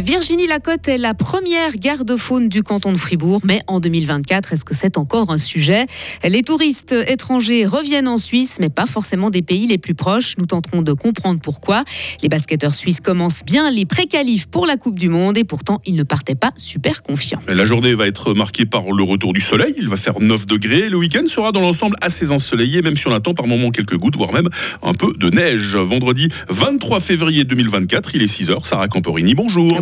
Virginie Lacotte est la première garde-faune du canton de Fribourg, mais en 2024, est-ce que c'est encore un sujet? Les touristes étrangers reviennent en Suisse, mais pas forcément des pays les plus proches. Nous tenterons de comprendre pourquoi. Les basketteurs suisses commencent bien les pré-qualifs pour la Coupe du Monde et pourtant ils ne partaient pas super confiants. La journée va être marquée par le retour du soleil. Il va faire 9 degrés. Le week-end sera dans l'ensemble assez ensoleillé, même si on attend par moments quelques gouttes, voire même un peu de neige. Vendredi 23 février 2024, il est 6h. Sarah Camporini, bonjour.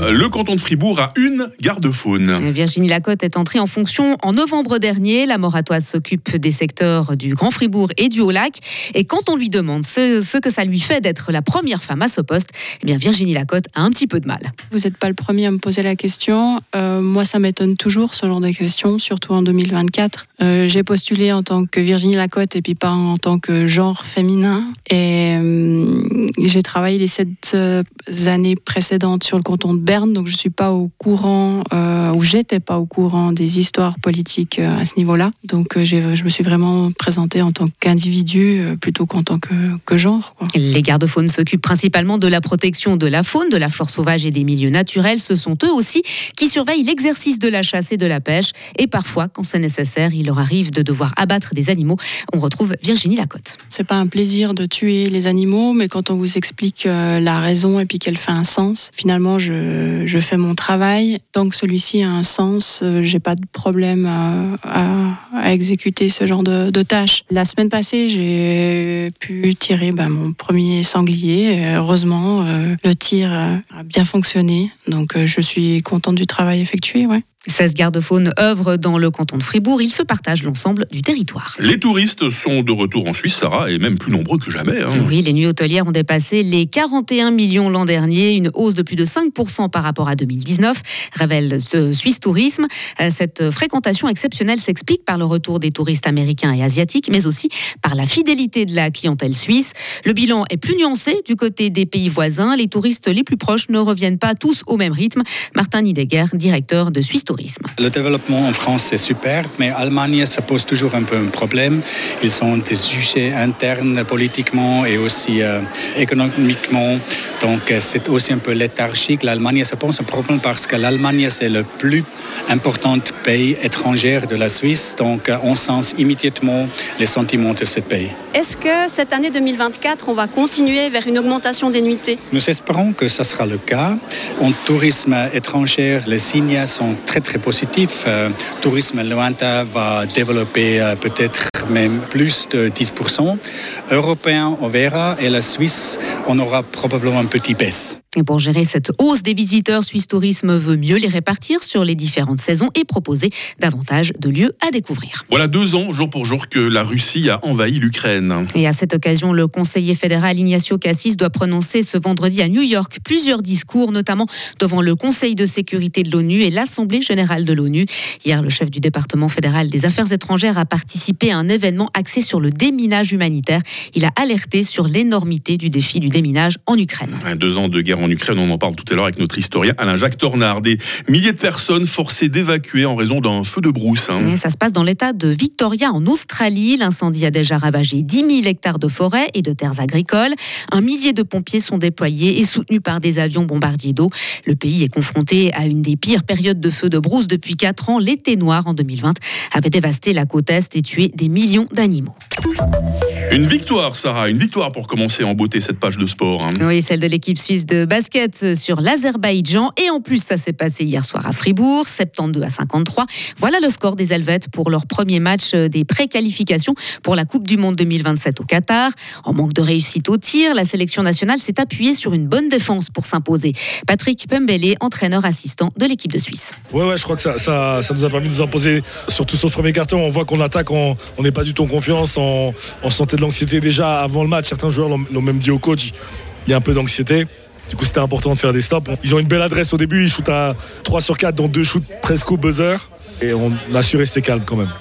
Le canton de Fribourg a une garde-faune. Virginie Lacotte est entrée en fonction en novembre dernier. La moratoise s'occupe des secteurs du Grand Fribourg et du Haut-Lac. Et quand on lui demande ce, que ça lui fait d'être la première femme à ce poste, eh bien Virginie Lacotte a un petit peu de mal. Vous n'êtes pas le premier à me poser la question. Euh, moi, ça m'étonne toujours ce genre de questions, surtout en 2024. Euh, j'ai postulé en tant que Virginie Lacotte et puis pas en tant que genre féminin. Et euh, j'ai travaillé les sept années précédentes sur le canton de Berne, donc je suis pas au courant, euh, ou j'étais pas au courant des histoires politiques euh, à ce niveau-là. Donc euh, je me suis vraiment présentée en tant qu'individu plutôt qu'en tant que, genre. Les gardes-faunes s'occupent principalement de la protection de la faune, de la flore sauvage et des milieux naturels. Ce sont eux aussi qui surveillent l'exercice de la chasse et de la pêche. Et parfois, quand c'est nécessaire, il leur arrive de devoir abattre des animaux. On retrouve Virginie Lacotte. C'est pas un plaisir de tuer les animaux, mais quand on vous explique la raison et puis qu'elle fait un sens, finalement, je, je, fais mon travail. Tant que celui-ci a un sens, euh, j'ai pas de problème à, exécuter ce genre de, tâches. La semaine passée, j'ai pu tirer bah, mon premier sanglier. Heureusement, euh, le tir a bien fonctionné. Donc, euh, je suis contente du travail effectué. 16 gardes-faunes œuvrent dans le canton de Fribourg. Ils se partagent l'ensemble du territoire. Les touristes sont de retour en Suisse, Sarah, et même plus nombreux que jamais. Hein. Oui, les nuits hôtelières ont dépassé les 41 millions l'an dernier, une hausse de plus de 5% par rapport à 2019, révèle ce Suisse Tourisme. Euh, cette fréquentation exceptionnelle s'explique par le retour des touristes américains et asiatiques, mais aussi par la fidélité de la clientèle suisse. Le bilan est plus nuancé du côté des pays voisins. Les touristes les plus proches ne reviennent pas tous au même rythme. Martin Nidegger, directeur de Suisse le développement en France, c'est super, mais Allemagne, ça pose toujours un peu un problème. Ils ont des sujets internes politiquement et aussi euh, économiquement. Donc, euh, c'est aussi un peu léthargique. L'Allemagne, ça pose un problème parce que l'Allemagne, c'est le plus important pays étranger de la Suisse. Donc, on sent immédiatement les sentiments de ce pays. Est-ce que cette année 2024, on va continuer vers une augmentation des nuitées? Nous espérons que ce sera le cas. En tourisme étranger, les signes sont très très positif. Euh, tourisme lointain va développer euh, peut-être même plus de 10%. Européen, on verra. Et la Suisse, on aura probablement un petit baisse. Et pour gérer cette hausse des visiteurs, Suisse Tourisme veut mieux les répartir sur les différentes saisons et proposer davantage de lieux à découvrir. Voilà deux ans, jour pour jour, que la Russie a envahi l'Ukraine. Et à cette occasion, le conseiller fédéral Ignacio Cassis doit prononcer ce vendredi à New York plusieurs discours, notamment devant le Conseil de sécurité de l'ONU et l'Assemblée générale de l'ONU. Hier, le chef du département fédéral des affaires étrangères a participé à un événement axé sur le déminage humanitaire. Il a alerté sur l'énormité du défi du déminage en Ukraine. Deux ans de guerre en Ukraine. On en parle tout à l'heure avec notre historien Alain-Jacques Tornard. Des milliers de personnes forcées d'évacuer en raison d'un feu de brousse. Hein. ça se passe dans l'état de Victoria en Australie. L'incendie a déjà ravagé 10 000 hectares de forêt et de terres agricoles. Un millier de pompiers sont déployés et soutenus par des avions bombardiers d'eau. Le pays est confronté à une des pires périodes de feu de brousse depuis 4 ans. L'été noir en 2020 avait dévasté la côte Est et tué des millions d'animaux. Une victoire, Sarah, une victoire pour commencer en beauté cette page de sport. Hein. Oui, celle de l'équipe suisse de basket sur l'Azerbaïdjan. Et en plus, ça s'est passé hier soir à Fribourg, 72 à 53. Voilà le score des Helvètes pour leur premier match des préqualifications pour la Coupe du Monde 2027 au Qatar. En manque de réussite au tir, la sélection nationale s'est appuyée sur une bonne défense pour s'imposer. Patrick Pembele, entraîneur assistant de l'équipe de Suisse. Ouais, ouais, je crois que ça, ça, nous a permis de nous imposer, surtout sur le premier carton. On voit qu'on attaque, on n'est pas du tout en confiance, on, on sentait de l'anxiété déjà avant le match. Certains joueurs l'ont même dit au coach, il y a un peu d'anxiété. Du coup, c'était important de faire des stops. Ils ont une belle adresse au début, ils shootent à 3 sur 4, dont deux shoots presque au buzzer. Et on a su rester calme quand même.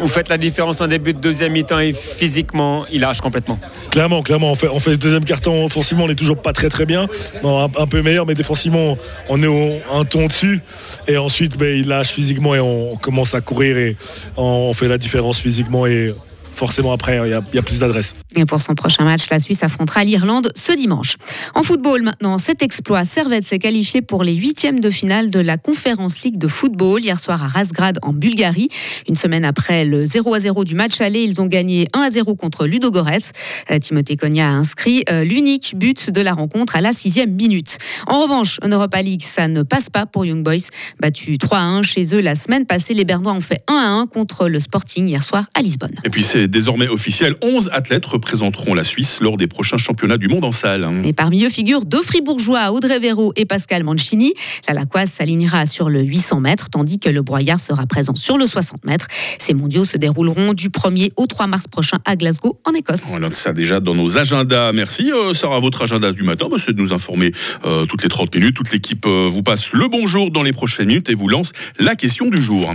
Vous faites la différence en début de deuxième mi-temps et physiquement, il lâche complètement. Clairement, clairement. On fait, on fait ce deuxième carton. Offensivement, on n'est toujours pas très très bien. un, peu meilleur, mais défensivement, on est un ton dessus. Et ensuite, ben, il lâche physiquement et on commence à courir et on fait la différence physiquement et forcément après, il y, a plus d'adresse. Pour son prochain match, la Suisse affrontera l'Irlande ce dimanche. En football maintenant, cet exploit, Servette s'est qualifié pour les huitièmes de finale de la Conférence League de football hier soir à Razgrad en Bulgarie. Une semaine après le 0 à 0 du match aller, ils ont gagné 1 à 0 contre Ludogorets. Euh, Timothée Cogna a inscrit euh, l'unique but de la rencontre à la sixième minute. En revanche, en Europa League, ça ne passe pas pour Young Boys. Battu 3 à 1 chez eux la semaine passée, les Bernois ont fait 1 à 1 contre le Sporting hier soir à Lisbonne. Et puis c'est désormais officiel, 11 athlètes représenteront la Suisse lors des prochains championnats du monde en salle. Et parmi eux figurent deux fribourgeois, Audrey Véro et Pascal Mancini. La Lacoise s'alignera sur le 800 mètres, tandis que le Broyard sera présent sur le 60 mètres. Ces mondiaux se dérouleront du 1er au 3 mars prochain à Glasgow, en Écosse. On note ça déjà dans nos agendas. Merci euh, Sarah, votre agenda du matin, bah, c'est de nous informer euh, toutes les 30 minutes. Toute l'équipe euh, vous passe le bonjour dans les prochaines minutes et vous lance la question du jour.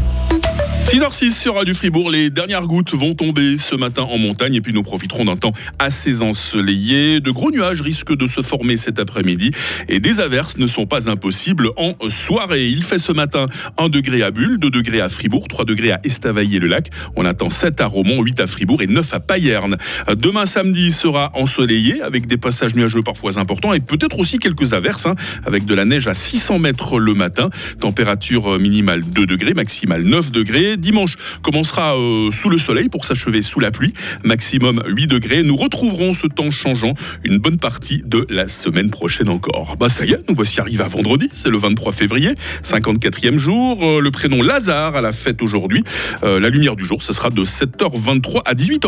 6h06 sur Radio Fribourg, les dernières gouttes vont tomber ce matin en montagne et puis nous profiterons d'un temps assez ensoleillé. De gros nuages risquent de se former cet après-midi et des averses ne sont pas impossibles en soirée. Il fait ce matin 1 degré à Bulle, 2 degrés à Fribourg, 3 degrés à Estavayer-le-Lac. On attend 7 à Romont, 8 à Fribourg et 9 à Payerne. Demain samedi sera ensoleillé avec des passages nuageux parfois importants et peut-être aussi quelques averses hein, avec de la neige à 600 mètres le matin. Température minimale 2 degrés, maximale 9 degrés. Dimanche commencera euh, sous le soleil pour s'achever sous la pluie, maximum 8 degrés. Nous retrouverons ce temps changeant une bonne partie de la semaine prochaine encore. Bah ça y est, nous voici arrivés à vendredi, c'est le 23 février, 54e jour. Euh, le prénom Lazare à la fête aujourd'hui. Euh, la lumière du jour, ce sera de 7h23 à 18h.